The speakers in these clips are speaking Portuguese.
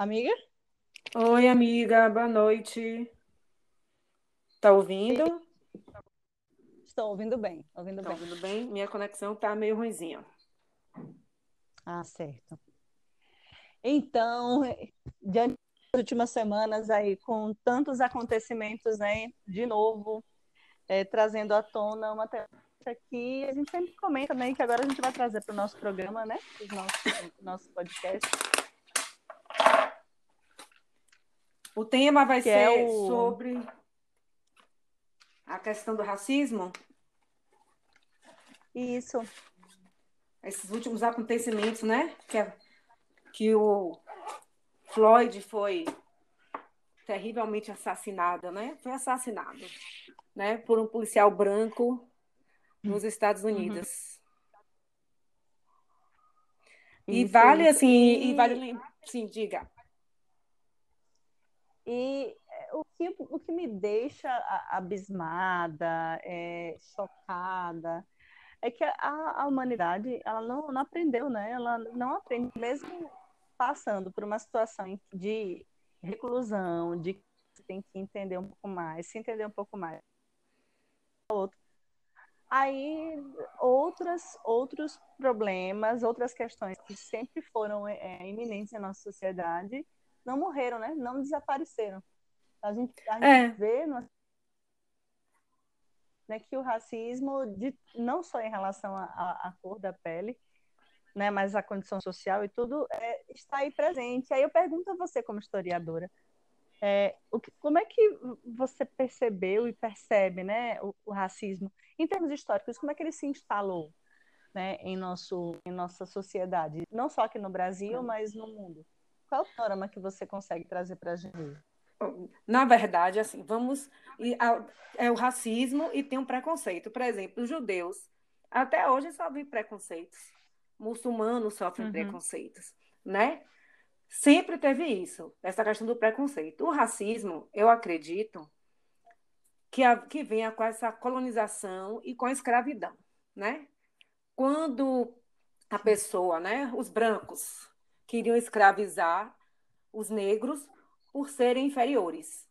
Amiga? Oi, amiga, boa noite. Tá ouvindo? Estou ouvindo bem, ouvindo Tá bem. ouvindo bem? Minha conexão tá meio ruinzinha. Ah, certo. Então, diante das últimas semanas aí, com tantos acontecimentos, né, de novo, é, trazendo à tona uma temática que a gente sempre comenta, né, que agora a gente vai trazer para o nosso programa, né, os nossos, nosso podcast, O tema vai que ser é o... sobre a questão do racismo, Isso, esses últimos acontecimentos, né? Que, é- que o Floyd foi terrivelmente assassinado, né? Foi assassinado, né? Por um policial branco nos Estados uhum, Unidos. E isso, vale assim, e vale, E, sim, diga. E é, o que, o que me deixa abismada, é, chocada, é que a, a humanidade ela não, não aprendeu, né? Ela não aprende, mesmo passando por uma situação de reclusão, de que tem que entender um pouco mais, se entender um pouco mais. Aí outras, outros problemas, outras questões que sempre foram é, iminentes na nossa sociedade não morreram, né? Não desapareceram. A gente, a gente É, vê no né, que o racismo, de, não só em relação à cor da pele, né, mas a condição social e tudo, é, está aí presente. Aí eu pergunto a você, como historiadora, é, o que, como é que você percebeu e percebe né, o, o racismo, em termos históricos, como é que ele se instalou né, em, nosso, em nossa sociedade, não só aqui no Brasil, mas no mundo? Qual é o panorama que você consegue trazer para a gente? na verdade, assim, vamos. É o racismo e tem um preconceito. Por exemplo, os judeus, até hoje sofrem preconceitos. Muçulmanos sofrem Uhum, preconceitos, né? Sempre teve isso, essa questão do preconceito. O racismo, eu acredito que, a, que venha com essa colonização e com a escravidão, né? Quando a pessoa, né, os brancos, queriam escravizar os negros por serem inferiores,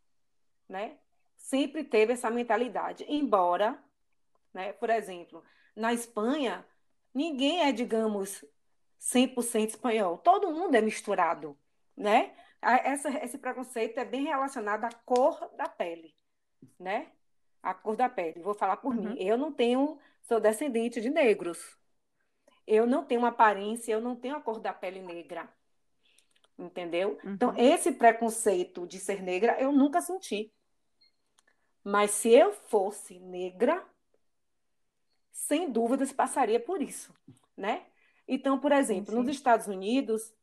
né? Sempre teve essa mentalidade. Embora, né, por exemplo, na Espanha, ninguém é, digamos, 100% espanhol. Todo mundo é misturado, né? Essa, esse preconceito é bem relacionado à cor da pele, né? A cor da pele. Vou falar por mim. uhum, Eu não tenho, sou descendente de negros. Eu não tenho aparência, eu não tenho a cor da pele negra, entendeu? Então, uhum, esse preconceito de ser negra eu nunca senti. Mas se eu fosse negra, sem dúvidas passaria por isso, né? Então, por sim, exemplo, nos sim. Estados Unidos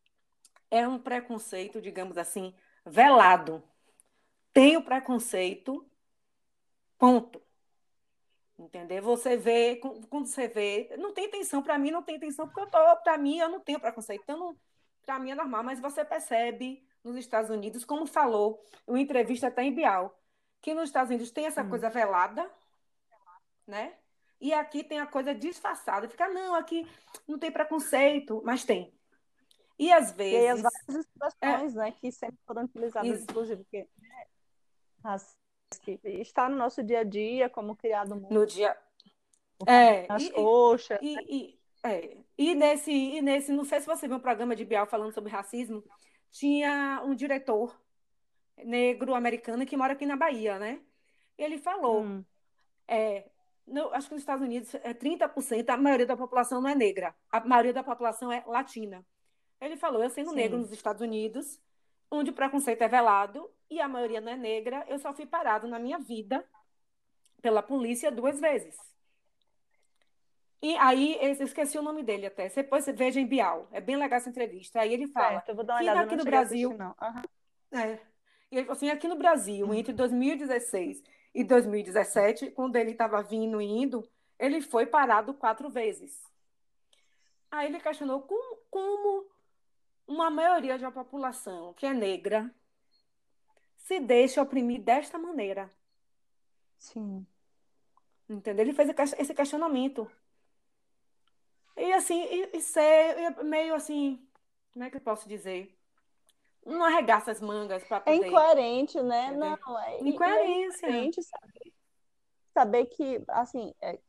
é um preconceito, digamos assim, velado. Tem o preconceito, ponto. Entendeu? Você vê, quando você vê, não tem intenção, para mim não tem intenção, porque eu tô, para mim eu não tenho preconceito. Então, para mim é normal, mas você percebe nos Estados Unidos, como falou, uma entrevista até em Bial, que nos Estados Unidos tem essa Hum. coisa velada, né? E aqui tem a coisa disfarçada. Fica, não, aqui não tem preconceito, mas tem. E às E aí as vezes, várias é, expressões, né, que sempre foram utilizadas, is- inclusive, porque as- que está no nosso dia a dia, como criado no dia. É, nas e, coxas. e, e, é, e nesse, e nesse, não sei se você viu um programa de Bial falando sobre racismo, tinha um diretor negro americano que mora aqui na Bahia, né? Ele falou, Hum, é, no- acho que nos Estados Unidos é 30%, a maioria da população não é negra, a maioria da população é latina. Ele falou, eu sendo negro sim. nos Estados Unidos, onde o preconceito é velado e a maioria não é negra, eu só fui parado na minha vida pela polícia duas vezes. E aí, eu esqueci o nome dele até. Depois veja em Bial. É bem legal essa entrevista. Aí ele fala Certo, eu vou dar uma olhada, aqui não no assistir, Brasil, não. Aham. é, e ele assim, aqui no Brasil, entre 2016 e 2017, quando ele estava vindo e indo, ele foi parado quatro vezes. Aí ele questionou como, como uma maioria da população que é negra se deixa oprimir desta maneira. Sim. Entendeu? Ele fez esse questionamento. E assim, e, e ser meio assim, como é que eu posso dizer? não arregaça as mangas para É poder. incoerente, né? Entendeu? Não, é, e é Incoerência. incoerente saber, saber que, assim, é,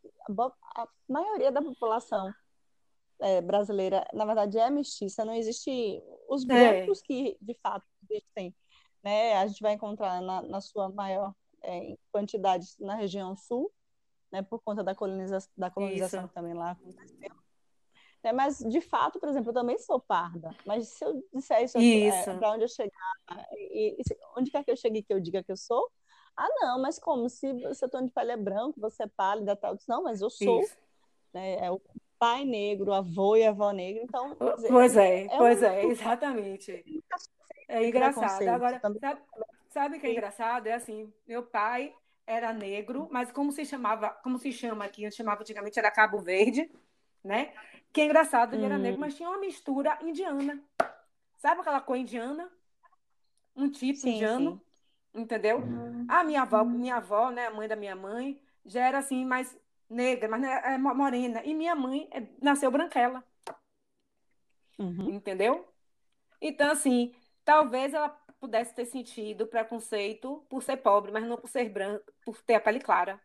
a maioria da população é, brasileira, na verdade, é mestiça, não existe os É. brancos que, de fato, existem, né? A gente vai encontrar na, na sua maior é, quantidade na região sul, né? Por conta da coloniza da colonização Isso. que também lá aconteceu. É, mas, de fato, por exemplo, eu também sou parda. Mas se eu disser isso, Isso. para onde eu chegar, e, e onde quer que eu chegue que eu diga que eu sou? Ah, não, mas como? Se seu tom de pele é branco, você é pálida, tal. Disse, Não, mas eu sou, né? É o pai negro, o avô e a avó negra. Então, dizer, Pois é, é pois um- é, exatamente. É engraçado. Agora, sabe, sabe o que é engraçado? É assim, meu pai era negro, mas como se chamava, como se chama aqui, eu chamava antigamente era Cabo Verde, né? Que é engraçado, ele era Hum. negro, mas tinha uma mistura indiana. Sabe aquela cor indiana? Um tipo Sim, indiano, entendeu? A minha avó, minha avó, né, a mãe da minha mãe, já era assim, mais negra, mas é mo- morena. E minha mãe é- nasceu branquela, Uhum. entendeu? Então, assim, talvez ela pudesse ter sentido preconceito por ser pobre, mas não por ser branca, por ter a pele clara.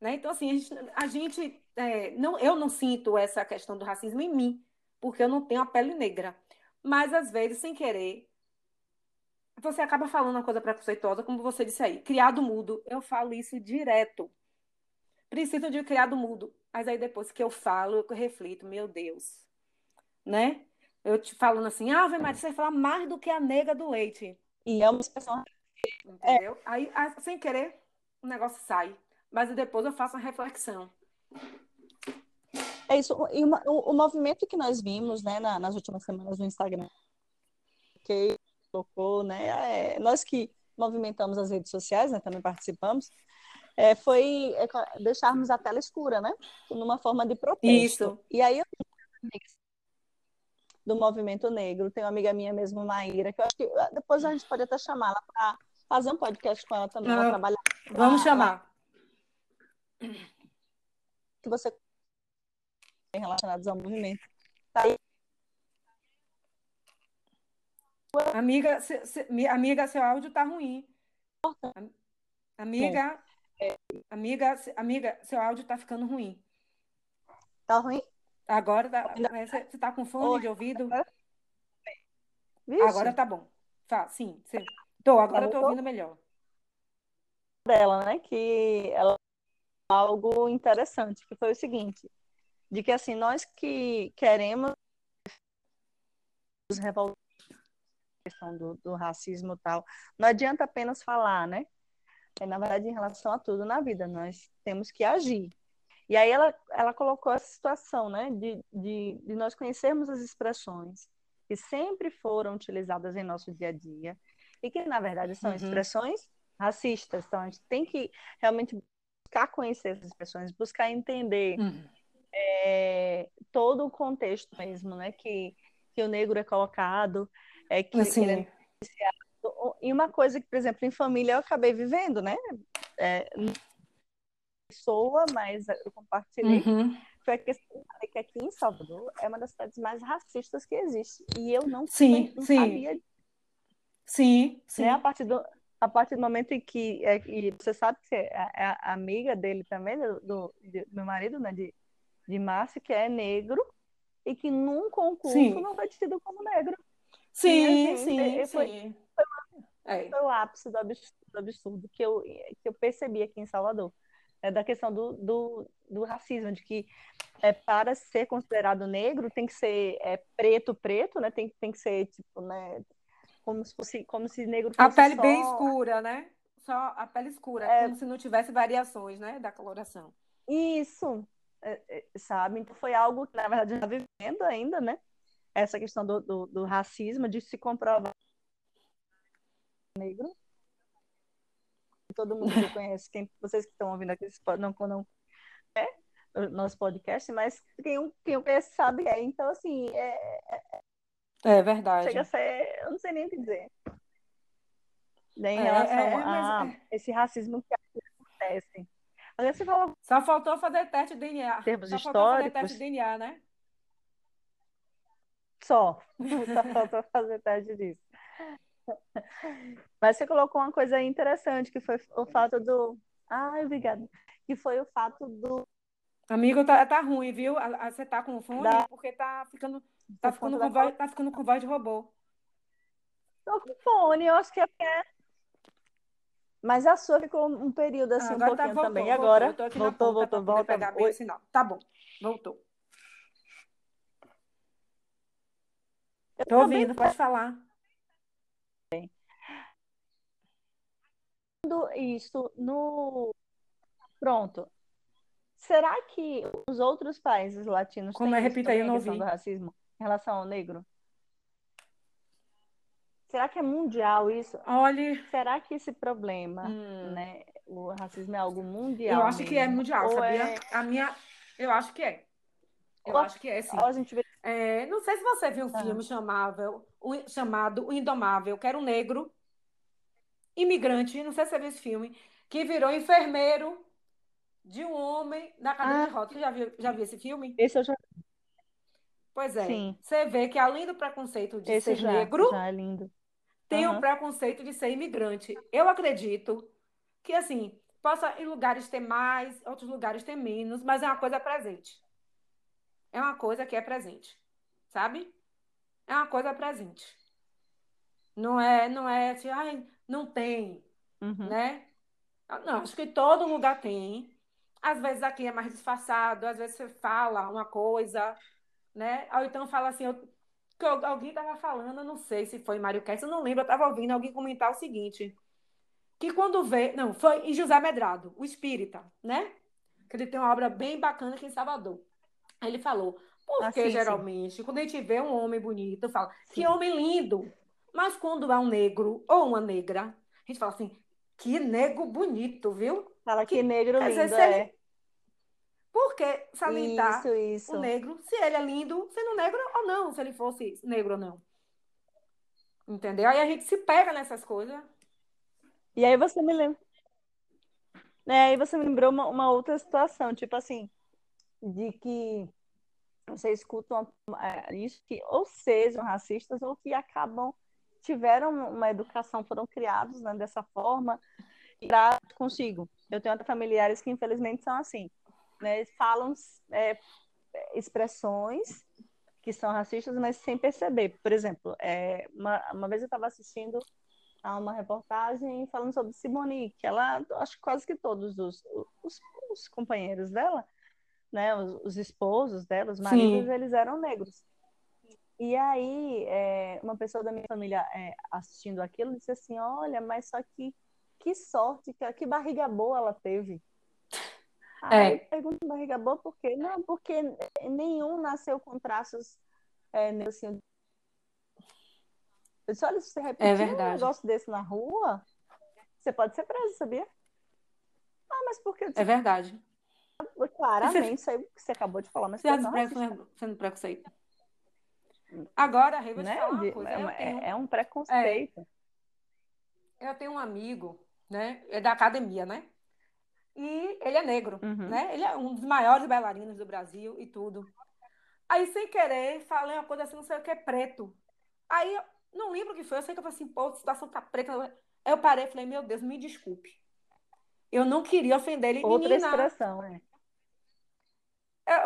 Né? Então, assim, a gente, a gente, é, não, eu não sinto essa questão do racismo em mim, porque eu não tenho a pele negra. Mas, às vezes, sem querer, você acaba falando uma coisa preconceituosa, como você disse aí, criado mudo. Eu falo isso direto. Preciso de criado mudo. Mas aí, depois que eu falo, eu reflito, meu Deus. Né? Eu te falando assim, ah, Ave Maria, você fala mais do que a nega do leite. E é uma expressão Entendeu? Aí, a- sem querer, o negócio sai. Mas depois eu faço uma reflexão. É isso, e uma- o, o movimento que nós vimos, né, na- nas últimas semanas no Instagram, que colocou, né, é, nós que movimentamos as redes sociais, né, também participamos, é, foi é, deixarmos a tela escura, né, numa forma de protesto. Isso. E aí eu do movimento negro, tem uma amiga minha mesmo, Maíra, que eu acho que ah, depois a gente pode até chamá-la para fazer um podcast com ela também, ela Ah, trabalha Vamos chamar. que você tem relacionados ao movimento. Tá aí, Amiga, se- se- mi- amiga, seu áudio tá ruim. Am- Amiga, amiga, se- amiga, seu áudio tá ficando ruim. tá ruim? Agora tá, você, você tá com fone Oi. de ouvido? Vixe. Agora tá bom. Tá, sim, sim. Tô, agora voltou? ouvindo melhor. dela, né? Que ela algo interessante, que foi o seguinte, de que assim, nós que queremos com a questão do, do racismo e tal, não adianta apenas falar, né? É, na verdade, em relação a tudo na vida, nós temos que agir. E aí ela, ela colocou essa situação, né? De, de, de nós conhecermos as expressões que sempre foram utilizadas em nosso dia a dia e que, na verdade, são Uhum. expressões racistas. Então, a gente tem que realmente buscar conhecer essas expressões, buscar entender Hum. é, todo o contexto mesmo, né? Que, que o negro é colocado, é que, Assim, ele é e uma coisa que, por exemplo, em família eu acabei vivendo, né? É, pessoa, mas eu compartilhei, uhum. foi a questão que aqui em Salvador é uma das cidades mais racistas que existe. E eu não, Sim, não sim. sabia Sim, sim. né? A partir do, a partir do momento em que é, e você sabe que você é, é amiga dele também, do, do, do meu marido, né? De, de Márcio, que é negro e que num concurso Sim. não foi tido como negro. Sim, assim, sim, é, foi- sim. É. Foi o ápice do absurdo, do absurdo que, eu, que eu percebi aqui em Salvador. É da questão do, do, do racismo, de que é, para ser considerado negro tem que ser é, preto, preto, né? Tem, tem que ser, tipo, né? Como se fosse, como se negro A fosse pele só bem escura, né? Só a pele escura, É. como se não tivesse variações, né, da coloração. Isso, é, é, sabe? Então foi algo que, na verdade, está vivendo ainda, né? Essa questão do, do, do racismo, de se comprovar negro. Todo mundo que conhece, quem, vocês que estão ouvindo aqui, não, não é nosso podcast, mas quem, quem conhece sabe é. Então, assim, é, É verdade. chega a ser, eu não sei nem o que dizer. Né, em É, relação é, mas a é. esse racismo que acontece. Agora você Só faltou fazer teste de DNA. Termos Só faltou fazer históricos. teste de DNA, né? Só. Só falta fazer teste disso. Mas você colocou uma coisa interessante, que foi o fato do. Ai, obrigada. Que foi o fato do. Amigo, tá, tá ruim, viu? Você tá com fone da... porque tá ficando, tá ficando, com voz, tá ficando com voz de robô. Tô com fone, eu acho que é. Mas a sua ficou um período assim, ah, um tá, pouquinho tá, voltou, também. Voltou, agora, voltou, voltou, voltou, voltou. Pegar bem o sinal. Tá bom, voltou. Tô ouvindo, pode falar. Isso no. Pronto. Será que os outros países latinos Como têm é, repita aí, eu não ouvi. do racismo em relação ao negro? Será que é mundial isso? Olhe. Será que esse problema, hum. né, o racismo é algo mundial? Eu acho mesmo? que é mundial, sabia? É... A minha, eu acho que é. Eu Ou, acho que é, sim. A gente vê... é, não sei se você viu um ah. filme chamado, chamado O Indomável, que era um negro imigrante, não sei se você viu esse filme, que virou enfermeiro de um homem na cadeira ah. de rodas. Você já viu, já viu esse filme? Esse eu já Pois é. Sim. Você vê que além do preconceito de esse ser já, negro, já é lindo. tem uhum. o preconceito de ser imigrante. Eu acredito que, assim, possa em lugares ter mais, outros lugares ter menos, mas é uma coisa presente. É uma coisa que é presente, sabe? É uma coisa presente. Não é, não é, assim, ai, não tem, uhum. né? Não, acho que todo lugar tem. Às vezes aqui é mais disfarçado, às vezes você fala uma coisa, né? Ou então fala assim, eu, alguém estava falando, eu não sei se foi Mário Kess, eu não lembro, eu estava ouvindo alguém comentar o seguinte, que quando vê, não, foi em José Medrado, o espírita, né? Que ele tem uma obra bem bacana aqui em Salvador. Aí ele falou, porque ah, geralmente, sim. quando a gente vê um homem bonito, fala, sim. que homem lindo. Mas quando é um negro ou uma negra, a gente fala assim, que negro bonito, viu? Fala que, que negro lindo, dizer, é. Ele, por que salientar isso, isso. o negro se ele é lindo, sendo negro ou não, se ele fosse negro ou não? Entendeu? Aí a gente se pega nessas coisas. E aí você me lembra. É, aí você me lembrou uma, uma, outra situação, tipo assim, de que você escuta é, isso que ou sejam racistas ou que acabam tiveram uma educação, foram criados né, dessa forma e consigo. Eu tenho familiares que infelizmente são assim né, falam é, expressões que são racistas, mas sem perceber. Por exemplo, é, uma, uma vez eu estava assistindo a uma reportagem falando sobre Simone, que ela, acho que quase que todos os, os, os companheiros dela, né, os, os, esposos dela, os maridos, Sim. eles eram negros. E aí, é, uma pessoa da minha família é, assistindo aquilo disse assim: Olha, mas só que que sorte, que, que barriga boa ela teve. Aí é. pergunto barriga boa por quê? Não, porque nenhum nasceu com traços é, assim. Eu disse, olha, se você repetir é um negócio desse na rua, você pode ser preso, sabia? Ah, mas por que? É verdade. Claramente, isso aí que você acabou de falar, mas você não sendo preconceito. Agora, Rei, né? coisa. É, tenho... é, um preconceito. É. Eu tenho um amigo, né? É da academia, né? E ele é negro, uhum. né? Ele é um dos maiores bailarinos do Brasil e tudo. Aí, sem querer, falei uma coisa assim, não sei o que é preto. Aí, eu não lembro o que foi, eu sei que eu falei assim, pô, a situação tá preta. Aí eu parei e falei, meu Deus, me desculpe. Eu não queria ofender ele. Outra Menina, expressão, é.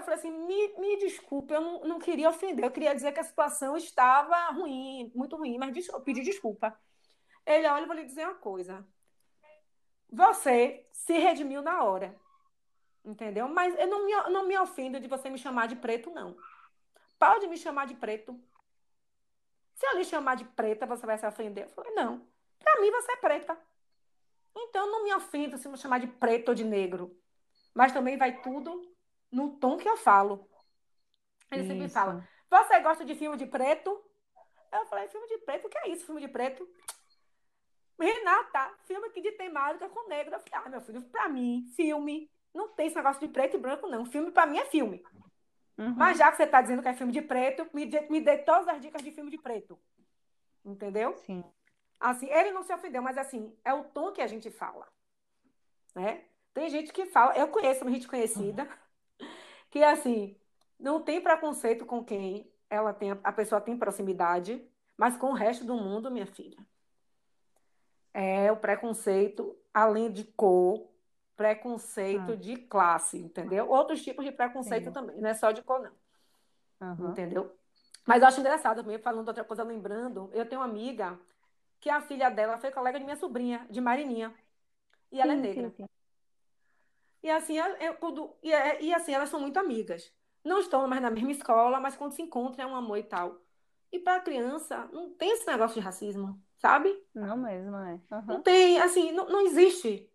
Eu falei assim, me, me desculpe, eu não, não queria ofender, eu queria dizer que a situação estava ruim, muito ruim, mas eu pedi desculpa. Ele, olha, eu vou lhe dizer uma coisa. Você se redimiu na hora. Entendeu? Mas eu não me, não me ofendo de você me chamar de preto, não. Pode me chamar de preto. Se eu lhe chamar de preta, você vai se ofender? Eu falei, não. Para mim, você é preta. Então, não me ofendo se me chamar de preto ou de negro. Mas também vai tudo no tom que eu falo. Ele isso. sempre fala, você gosta de filme de preto? Eu falei, filme de preto? O que é isso, filme de preto? Renata, filme aqui de temática com negro. Eu falei, ah, meu filho, pra mim, filme, não tem esse negócio de preto e branco, não. Filme, pra mim, é filme. Uhum. Mas já que você tá dizendo que é filme de preto, me dê, me dê todas as dicas de filme de preto. Entendeu? Sim. Assim, ele não se ofendeu, mas assim, é o tom que a gente fala. Né? Tem gente que fala, eu conheço uma gente conhecida, uhum. Que assim, não tem preconceito com quem ela tem, a pessoa tem proximidade, Mas com o resto do mundo, minha filha, é o preconceito além de cor, preconceito ah. de classe, entendeu? Outros tipos de preconceito Sim. também, não é só de cor, não. Uhum. Entendeu? Mas eu acho engraçado também, falando outra coisa, lembrando, eu tenho uma amiga que a filha dela foi colega de minha sobrinha, de Marininha. E ela é sim, é negra. Sim, sim. E assim, quando, e, é, e assim, elas são muito amigas. Não estão mais na mesma escola, mas quando se encontram é um amor e tal. E para a criança, não tem esse negócio de racismo, sabe? Não mesmo, é. Uhum. Não tem, assim, não, não existe.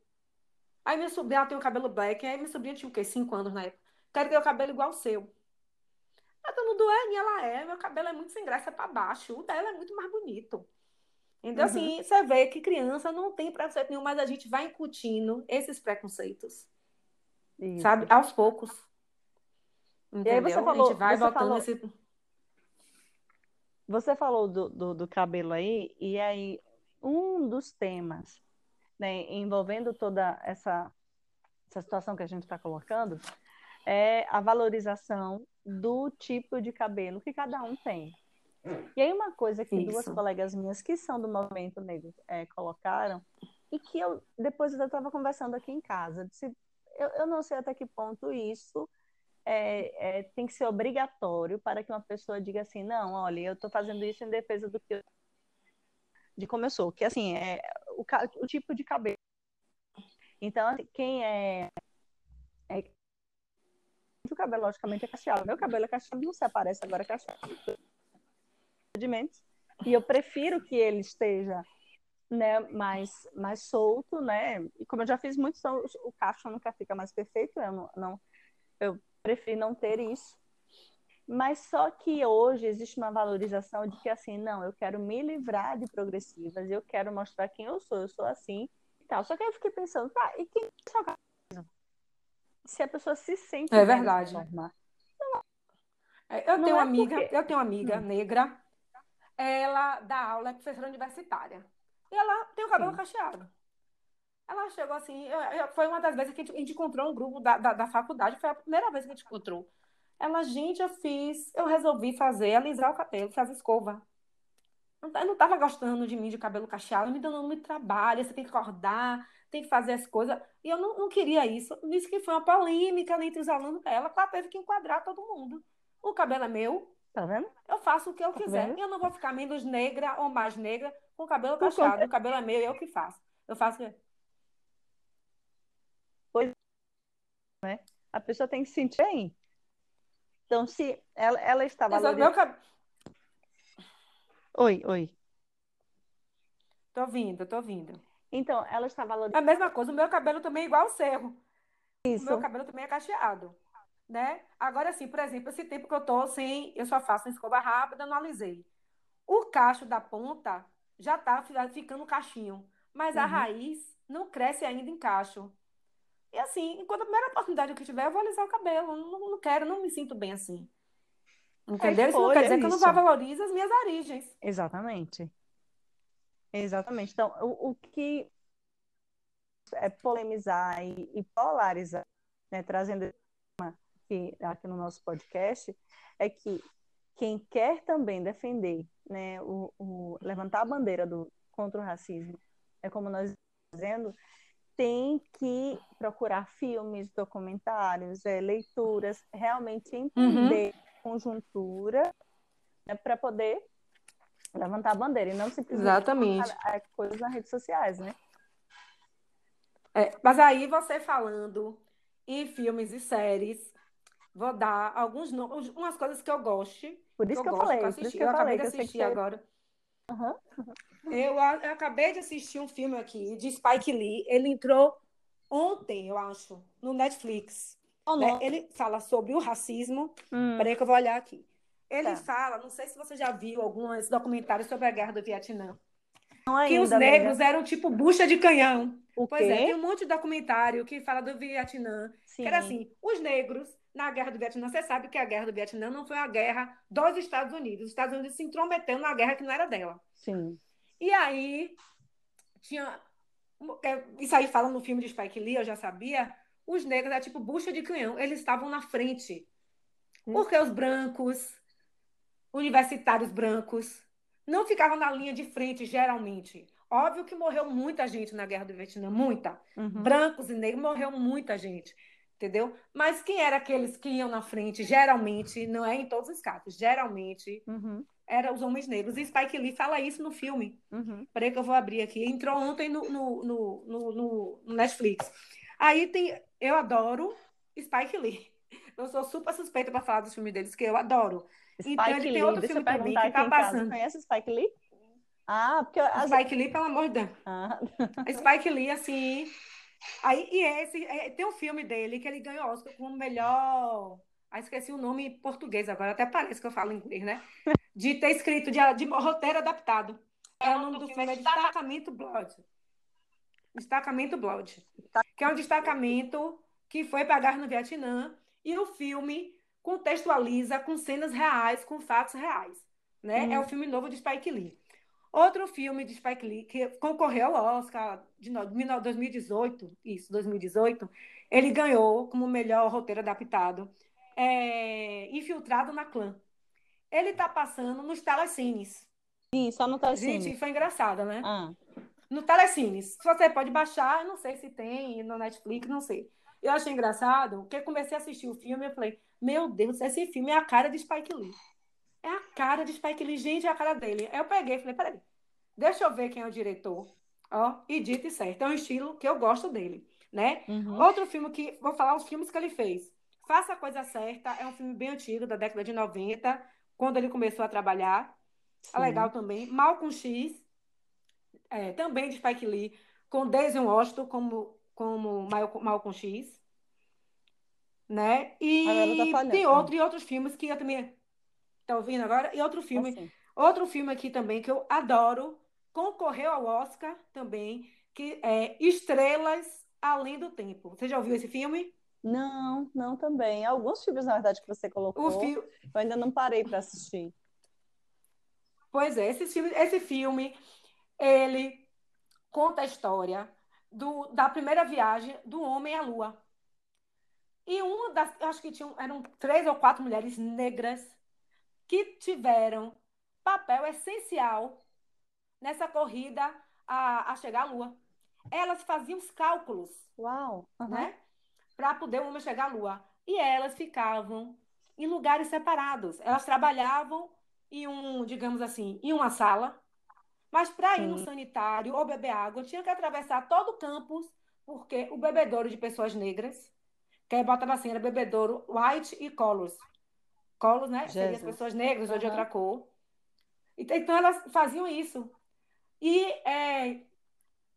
Aí minha sobrinha ela tem o cabelo black, aí minha sobrinha tinha o quê? Cinco anos na época. Quero ter o cabelo igual ao seu. A dona Duane, ela é, meu cabelo é muito sem graça para baixo, o dela é muito mais bonito. Então, assim, uhum. assim, você vê que criança não tem preconceito nenhum, mas a gente vai incutindo esses preconceitos. Isso. Sabe? Aos poucos. Entendeu? E aí você falou, a gente vai botando falou, esse. Você falou do, do, do, cabelo aí, e aí um dos temas né, envolvendo toda essa, essa situação que a gente está colocando é a valorização do tipo de cabelo que cada um tem. E aí uma coisa que Isso. duas colegas minhas que são do movimento negro é, colocaram e que eu depois eu estava conversando aqui em casa, disse, eu, eu não sei até que ponto isso é, é, tem que ser obrigatório para que uma pessoa diga assim, não, olha, eu estou fazendo isso em defesa do que eu... de como eu sou, que assim é o, o tipo de cabelo. Então, assim, quem é, é o cabelo logicamente é cacheado. Meu cabelo é cacheado, não se aparece agora é cacheado. E eu prefiro que ele esteja né, mais, mais solto, né? E como eu já fiz muito, o cacho nunca fica mais perfeito, eu não, não eu prefiro não ter isso. Mas só que hoje existe uma valorização de que assim, não, eu quero me livrar de progressivas, eu quero mostrar quem eu sou, eu sou assim e tal. Só que aí eu fiquei pensando, tá, e quem se a pessoa se sente É verdade. É, eu, tenho é amiga, porque... eu tenho uma amiga hum. negra, ela dá aula, é professora universitária. E ela tem o cabelo Sim. cacheado. Ela chegou assim, foi uma das vezes que a gente, encontrou um grupo da, da, da, faculdade, foi a primeira vez que a gente encontrou. Ela, gente, eu fiz, eu resolvi fazer, alisar o cabelo, fazer escova. Eu não estava gostando de mim de cabelo cacheado, me dando muito trabalho, você tem que acordar, tem que fazer as coisas. E eu não, não queria isso. Disse que foi uma polêmica entre os alunos dela, que ela teve que enquadrar todo mundo. O cabelo é meu. Tá vendo? Eu faço o que eu tá quiser. Vendo? Eu não vou ficar menos negra ou mais negra com o cabelo cacheado. O cabelo é meu, eu que faço. Eu faço? Pois né? A pessoa tem que se sentir bem. Então, se ela, ela está valorizando... Cab... Oi, oi. Tô vindo, tô vindo. Então, ela está valorizando... A mesma coisa, o meu cabelo também é igual o seu. Isso. O meu cabelo também é cacheado. Né? Agora, assim, por exemplo, esse tempo que eu tô sem... Eu só faço escova rápida, não alisei. O cacho da ponta já está ficando cachinho. Mas uhum. a raiz não cresce ainda em cacho. E assim, enquanto a primeira oportunidade que eu tiver, eu vou alisar o cabelo. Não, não quero, não me sinto bem assim. Entendeu? Isso não quer dizer que eu não valorizo as minhas origens. Exatamente. Exatamente. Então, o, o que é polemizar e, e polarizar, né, trazendo aqui, aqui no nosso podcast, é que quem quer também defender, né, o, o levantar a bandeira do, contra o racismo, é como nós estamos dizendo, tem que procurar filmes, documentários, é, leituras, realmente entender uhum. a conjuntura né, para poder levantar a bandeira e não simplesmente Exatamente. É, coisas nas redes sociais, né? É, mas aí você falando em filmes e séries, vou dar alguns nomes, umas coisas que eu goste. Por isso que eu, eu falei, por isso que eu, eu acabei falei, de assistir agora. Uhum. Eu, eu acabei de assistir um filme aqui de Spike Lee. Ele entrou ontem, eu acho, no Netflix. Oh, né? Ele fala sobre o racismo. Hum. Peraí que eu vou olhar aqui. Ele tá. fala, não sei se você já viu alguns documentários sobre a guerra do Vietnã. Não que ainda, os negros amiga. eram tipo bucha de canhão. O pois é, tem um monte de documentário que fala do Vietnã. Sim. Que era assim, os negros na guerra do Vietnã, você sabe que a guerra do Vietnã não foi a guerra dos Estados Unidos. Os Estados Unidos se intrometeu na guerra que não era dela. Sim. E aí tinha é, isso aí fala no filme de Spike Lee, eu já sabia. Os negros é tipo bucha de canhão, eles estavam na frente. Hum. Porque os brancos, universitários brancos, não ficava na linha de frente, geralmente. Óbvio que morreu muita gente na Guerra do Vietnã, muita. Uhum. Brancos e negros, morreu muita gente, entendeu? Mas quem eram aqueles que iam na frente, geralmente, não é em todos os casos, geralmente, uhum. eram os homens negros. E Spike Lee fala isso no filme. Uhum. Peraí que eu vou abrir aqui. Entrou ontem no, no, no, no, no Netflix. Aí tem... Eu adoro Spike Lee. Eu sou super suspeita para falar dos filmes deles, que eu adoro. Spike então, ele Lee, tem outro filme também que tá passando. Conhece Spike Lee? Ah, porque... As... Spike Lee, pelo amor de Deus. Ah. Spike Lee, assim... Aí, e esse, é, tem um filme dele que ele ganhou Oscar como melhor... Ah, esqueci o nome em português agora, até parece que eu falo inglês, né? De ter escrito de, de roteiro adaptado. É, o nome do filme é Destacamento Blood. Destacamento Blood. Que é um destacamento que foi para a guerra no Vietnã. E o filme contextualiza com cenas reais, com fatos reais. Né? Hum. É o filme novo de Spike Lee. Outro filme de Spike Lee que concorreu ao Oscar de 2018, isso, 2018, ele ganhou como melhor roteiro adaptado, é, Infiltrado na Clã. Ele está passando nos telecines. Sim, só no telecines. Gente, foi engraçado, né? Ah. No telecines. Você pode baixar, não sei se tem no Netflix, não sei. Eu achei engraçado, porque comecei a assistir o filme e falei, meu Deus, esse filme é a cara de Spike Lee. É a cara de Spike Lee, gente, é a cara dele. Aí eu peguei e falei, peraí, deixa eu ver quem é o diretor. Ó, e dito e certo. É um estilo que eu gosto dele, né? Uhum. Outro filme que, vou falar os filmes que ele fez. Faça a Coisa Certa, é um filme bem antigo, da década de 90, quando ele começou a trabalhar. É legal também. Malcolm X, é, também de Spike Lee, com Daisy Washington como, como Malcolm X. Né? E tá tem outro, e outros filmes que eu também Tá ouvindo agora? E outro filme, assim. outro filme aqui também que eu adoro, concorreu ao Oscar também, que é Estrelas Além do Tempo. Você já ouviu esse filme? Não, não também. Alguns filmes, na verdade, que você colocou, fi... eu ainda não parei para assistir. Pois é, esse filme, esse filme, ele conta a história do, da primeira viagem do homem à lua. E uma das, acho que tinham, eram três ou quatro mulheres negras que tiveram papel essencial nessa corrida a, a chegar à Lua. Elas faziam os cálculos, Uau, uhum. né, para poder o homem chegar à Lua. E elas ficavam em lugares separados. Elas trabalhavam em um, digamos assim, em uma sala, mas para ir no sanitário ou beber água, tinha que atravessar todo o campus, porque o bebedouro de pessoas negras, que aí botava assim, era bebedouro white e colors, colos, né? Seriam as pessoas negras uhum. ou de outra cor. Então, elas faziam isso. E, é,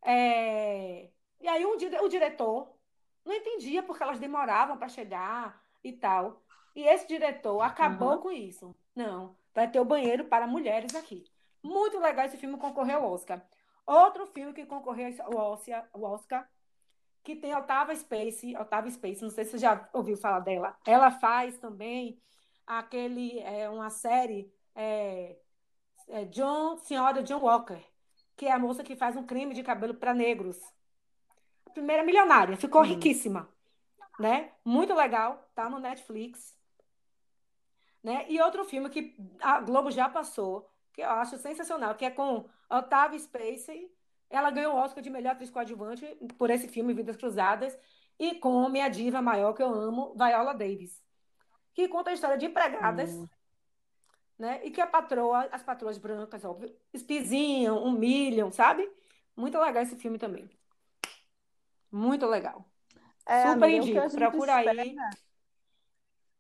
é, e aí o, o diretor não entendia porque elas demoravam para chegar e tal. E esse diretor acabou uhum. com isso. Não, vai ter o banheiro para mulheres aqui. Muito legal esse filme concorreu ao Oscar. Outro filme que concorreu ao Oscar, ao Oscar que tem Otava Space, Otava Space, não sei se você já ouviu falar dela. Ela faz também aquele, é, uma série, é, é John, Senhora John Walker, que é a moça que faz um crime de cabelo para negros. A primeira milionária, ficou uhum. riquíssima, né? Muito legal, tá no Netflix. Né? E outro filme que a Globo já passou, que eu acho sensacional, que é com Otávia Spacey. Ela ganhou o Oscar de melhor atriz coadjuvante por esse filme Vidas Cruzadas e com minha diva maior que eu amo, Viola Davis que conta a história de empregadas, hum. né? E que a patroa, as patroas brancas, óbvio, espizinham, humilham, sabe? Muito legal esse filme também. Muito legal. É, Super amiga, indico. Procura aí.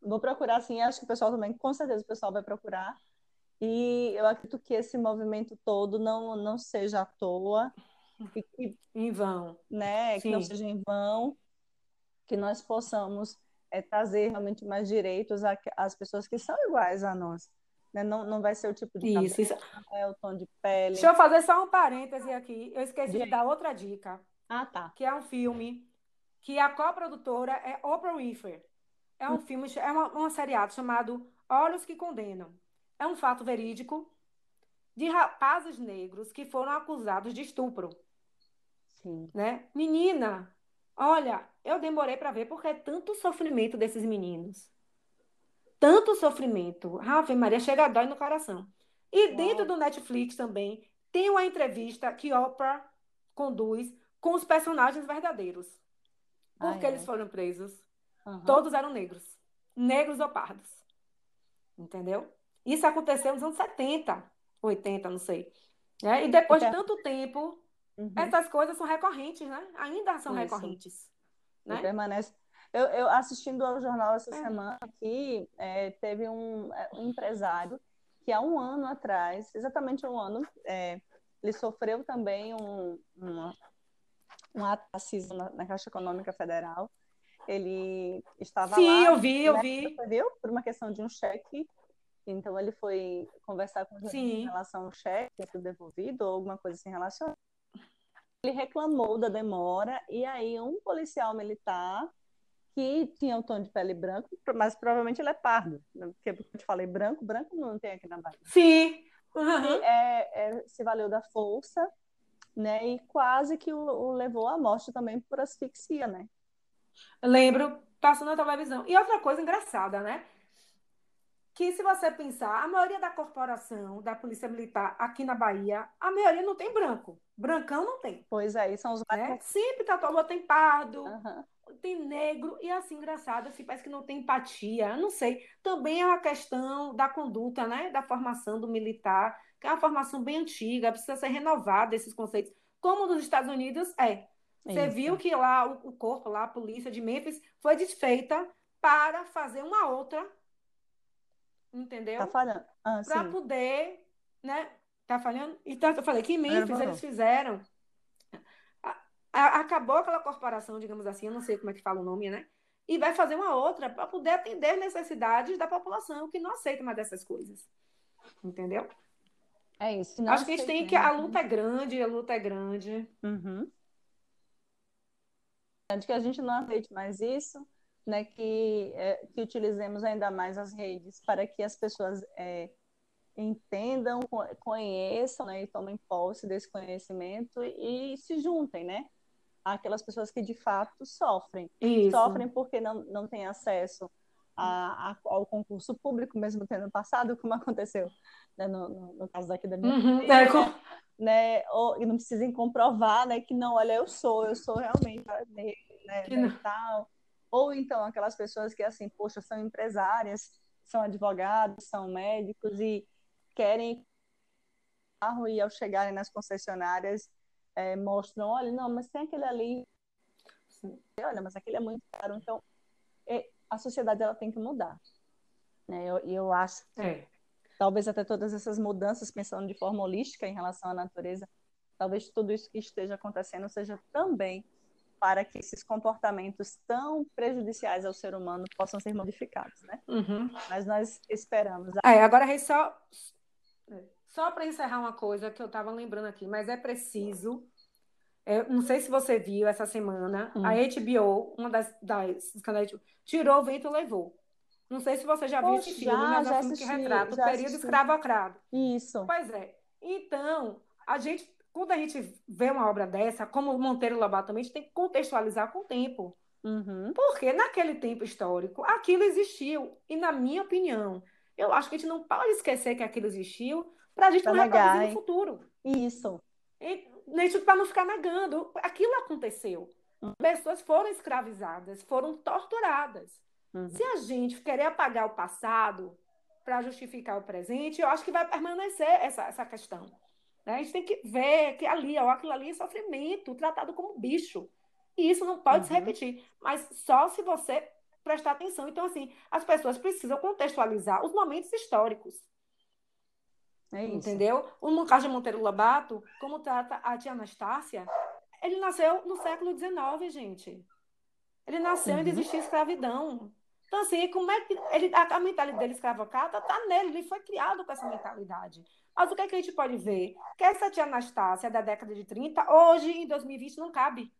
Vou procurar, sim. Acho que o pessoal também, com certeza, o pessoal vai procurar. E eu acredito que esse movimento todo não, não seja à toa. Que, em vão. Né? Sim. Que não seja em vão. Que nós possamos é trazer realmente mais direitos às pessoas que são iguais a nós. Né? Não, não vai ser o tipo de isso, cabelo, isso. é o tom de pele. Deixa eu fazer só um parêntese aqui. Eu esqueci de, de dar outra dica. Ah, tá. Que é um filme que a coprodutora é Oprah Winfrey. É um hum. filme, é uma, um seriado chamado Olhos que Condenam. É um fato verídico de rapazes negros que foram acusados de estupro. Sim. Né? Menina, Olha, eu demorei para ver porque é tanto sofrimento desses meninos. Tanto sofrimento. Ave Maria, chega a dói no coração. E dentro do Netflix também tem uma entrevista que Oprah conduz com os personagens verdadeiros. Por que ah, é. eles foram presos? Uhum. Todos eram negros. Negros ou pardos. Entendeu? Isso aconteceu nos anos 70, 80, não sei. É, e depois de tanto tempo, uhum. essas coisas são recorrentes, né? Ainda são Isso. recorrentes. Né? permanece. Eu, eu, assistindo ao jornal essa é. semana aqui, é, teve um, é, um, empresário que há um ano atrás, exatamente um ano, é, ele sofreu também um, uma, um ato racismo na, na, Caixa Econômica Federal. Ele estava Sim, lá. Sim, eu vi, eu né, vi. Viu? Por uma questão de um cheque então ele foi conversar com o em relação ao cheque devolvido ou alguma coisa assim relacionada. Ele reclamou da demora e aí um policial militar que tinha o tom de pele branco, mas provavelmente ele é pardo, né? porque eu te falei branco, branco não tem aqui na Bahia. Sim. Uhum. É, é, se valeu da força, né? E quase que o, o levou à morte também por asfixia, né? Lembro, passou na televisão. E outra coisa engraçada, né? Que se você pensar, a maioria da corporação da Polícia Militar aqui na Bahia, a maioria não tem branco. Brancão não tem. Pois é, são os mais... Né? Sempre tá todo tem pardo, uhum. tem negro, e assim, engraçado, assim, parece que não tem empatia, não sei. Também é uma questão da conduta, né, da formação do militar, que é uma formação bem antiga, precisa ser renovada esses conceitos. Como nos Estados Unidos, é. Você Isso. viu que lá o, o corpo, lá, a polícia de Memphis, foi desfeita para fazer uma outra entendeu? Tá falhando. Ah, para poder, né? Tá falhando? Então, eu falei que em Memphis eles fizeram. A, a, acabou aquela corporação, digamos assim, eu não sei como é que fala o nome, né? E vai fazer uma outra para poder atender necessidades da população que não aceita mais dessas coisas. Entendeu? É isso. Acho que a gente tem que. A luta é grande, a luta é grande. Uhum. De que a gente não aceite mais isso né, que, é, que utilizemos ainda mais as redes para que as pessoas é, entendam, conheçam né, e tomem posse desse conhecimento e, e se juntem, né? Aquelas pessoas que de fato sofrem. Isso. Sofrem porque não, não têm acesso a, a, ao concurso público, mesmo tendo passado, como aconteceu né, no, no, no, caso daqui da minha uhum, filha, é, com... né, ou, e não precisem comprovar né, que não, olha, eu sou, eu sou realmente né, né, tal ou então aquelas pessoas que, assim, poxa, são empresárias, são advogados, são médicos e querem carro e ao chegarem nas concessionárias é, mostram, olha, não, mas tem aquele ali, olha, mas aquele é muito caro. Então, é, a sociedade ela tem que mudar. Né? E eu, eu acho que é. talvez até todas essas mudanças, pensando de forma holística em relação à natureza, talvez tudo isso que esteja acontecendo seja também para que esses comportamentos tão prejudiciais ao ser humano possam ser modificados, né? Uhum. Mas nós esperamos. É, agora, só, só para encerrar uma coisa que eu estava lembrando aqui, mas é preciso. É, não sei se você viu essa semana, hum. a HBO, uma das, das canais, tirou o vento e levou. Não sei se você já viu esse filme, mas é um filme que retrata o período assisti. escravocrado. Isso. Pois é. Então, a gente quando a gente vê uma obra dessa, como Monteiro Lobato também, a gente tem que contextualizar com o tempo. Uhum. Porque naquele tempo histórico, aquilo existiu. E, na minha opinião, eu acho que a gente não pode esquecer que aquilo existiu para a gente pra não reproduzir no futuro. Isso. Para não ficar negando. Aquilo aconteceu. Uhum. Pessoas foram escravizadas, foram torturadas. Uhum. Se a gente querer apagar o passado para justificar o presente, eu acho que vai permanecer essa, essa questão. Né? A gente tem que ver que ali, ó, aquilo ali é sofrimento, tratado como bicho. E isso não pode uhum. se repetir. Mas só se você prestar atenção. Então, assim, as pessoas precisam contextualizar os momentos históricos. É isso. Entendeu? No caso de Monteiro Lobato, como trata a tia Anastácia, ele nasceu no século XIX, gente. Ele nasceu uhum. e existia escravidão. Então, assim, como é que ele, a, a mentalidade dele escravocrata está nele, ele foi criado com essa mentalidade. Mas o que, é que a gente pode ver? Que essa tia Anastácia da década de 30, hoje, em 2020, não cabe.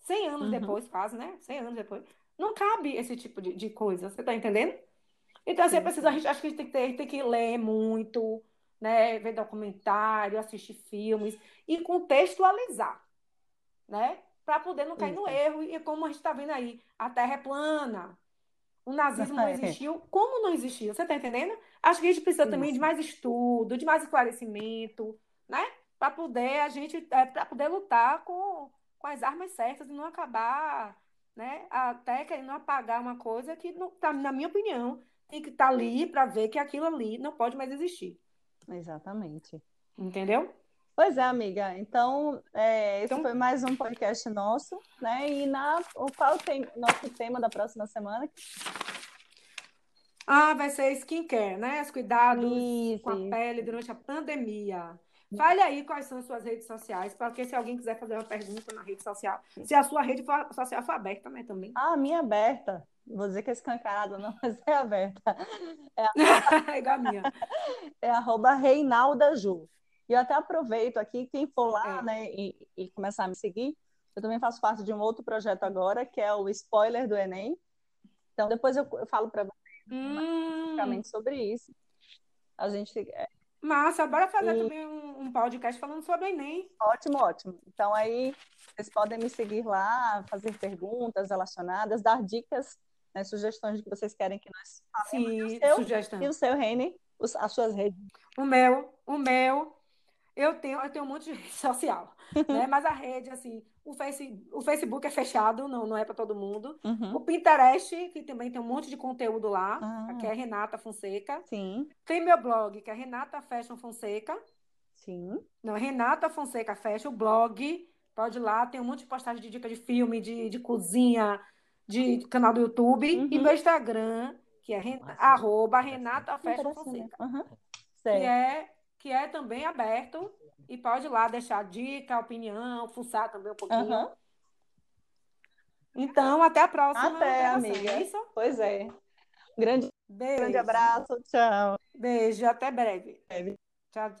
100 anos uhum. depois, quase, né? 100 anos depois. Não cabe esse tipo de, de coisa. Você está entendendo? Então, assim, precisa, a gente, acho que a gente tem que, ter, tem que ler muito, né? ver documentário, assistir filmes e contextualizar, né? Para poder não cair Isso. no erro. E como a gente está vendo aí, a Terra é plana. O nazismo não existiu. Como não existiu? Você está entendendo? Acho que a gente precisa Isso. também de mais estudo, de mais esclarecimento, né? Para poder a gente, é, para poder lutar com, com as armas certas e não acabar, né? Até querendo apagar uma coisa que, não, tá, na minha opinião, tem que estar tá ali para ver que aquilo ali não pode mais existir. Exatamente. Entendeu? Pois é, amiga. Então, é, esse então... foi mais um podcast nosso, né? E na, qual tem nosso tema da próxima semana? Ah, vai ser skincare, né? Os cuidados isso, com a pele durante a pandemia. Fale aí quais são as suas redes sociais, porque se alguém quiser fazer uma pergunta na rede social, se a sua rede social for aberta né, também. Ah, a minha é aberta. Vou dizer que é escancarada, não, mas é aberta. É, é igual a minha. É arroba Reinalda Ju. E eu até aproveito aqui, quem for lá é. né, e, e, começar a me seguir, eu também faço parte de um outro projeto agora, que é o Spoiler do Enem. Então, depois eu, eu falo para vocês hum. especificamente sobre isso. A gente. É... Massa, bora fazer e... também um, um, podcast falando sobre o Enem. Ótimo, ótimo. Então, aí, vocês podem me seguir lá, fazer perguntas relacionadas, dar dicas, né, sugestões de que vocês querem que nós falemos. Sim, e o seu, sugestão. E o seu, as suas redes. O meu, o meu eu tenho, eu tenho um monte de rede social, né? Mas a rede, assim, o, face, o Facebook é fechado, não, não é para todo mundo. Uhum. O Pinterest, que também tem um monte de conteúdo lá, ah. que é Renata Fonseca. Sim. Tem meu blog, que é Renata Fashion Fonseca. Sim. Não, Renata Fonseca Fashion, o blog. Pode ir lá, tem um monte de postagem de dica de filme, de, de cozinha, de canal do YouTube. Uhum. E meu Instagram, que é ren, arroba Renata Fashion Fonseca. Uhum. Que é que é também aberto e pode ir lá deixar dica, opinião, fuçar também um pouquinho. Uhum. Então, até a próxima. Até, amiga. É isso? Pois é. Grande, Beijo. grande abraço. Tchau. Beijo, até breve. Tchau, tchau.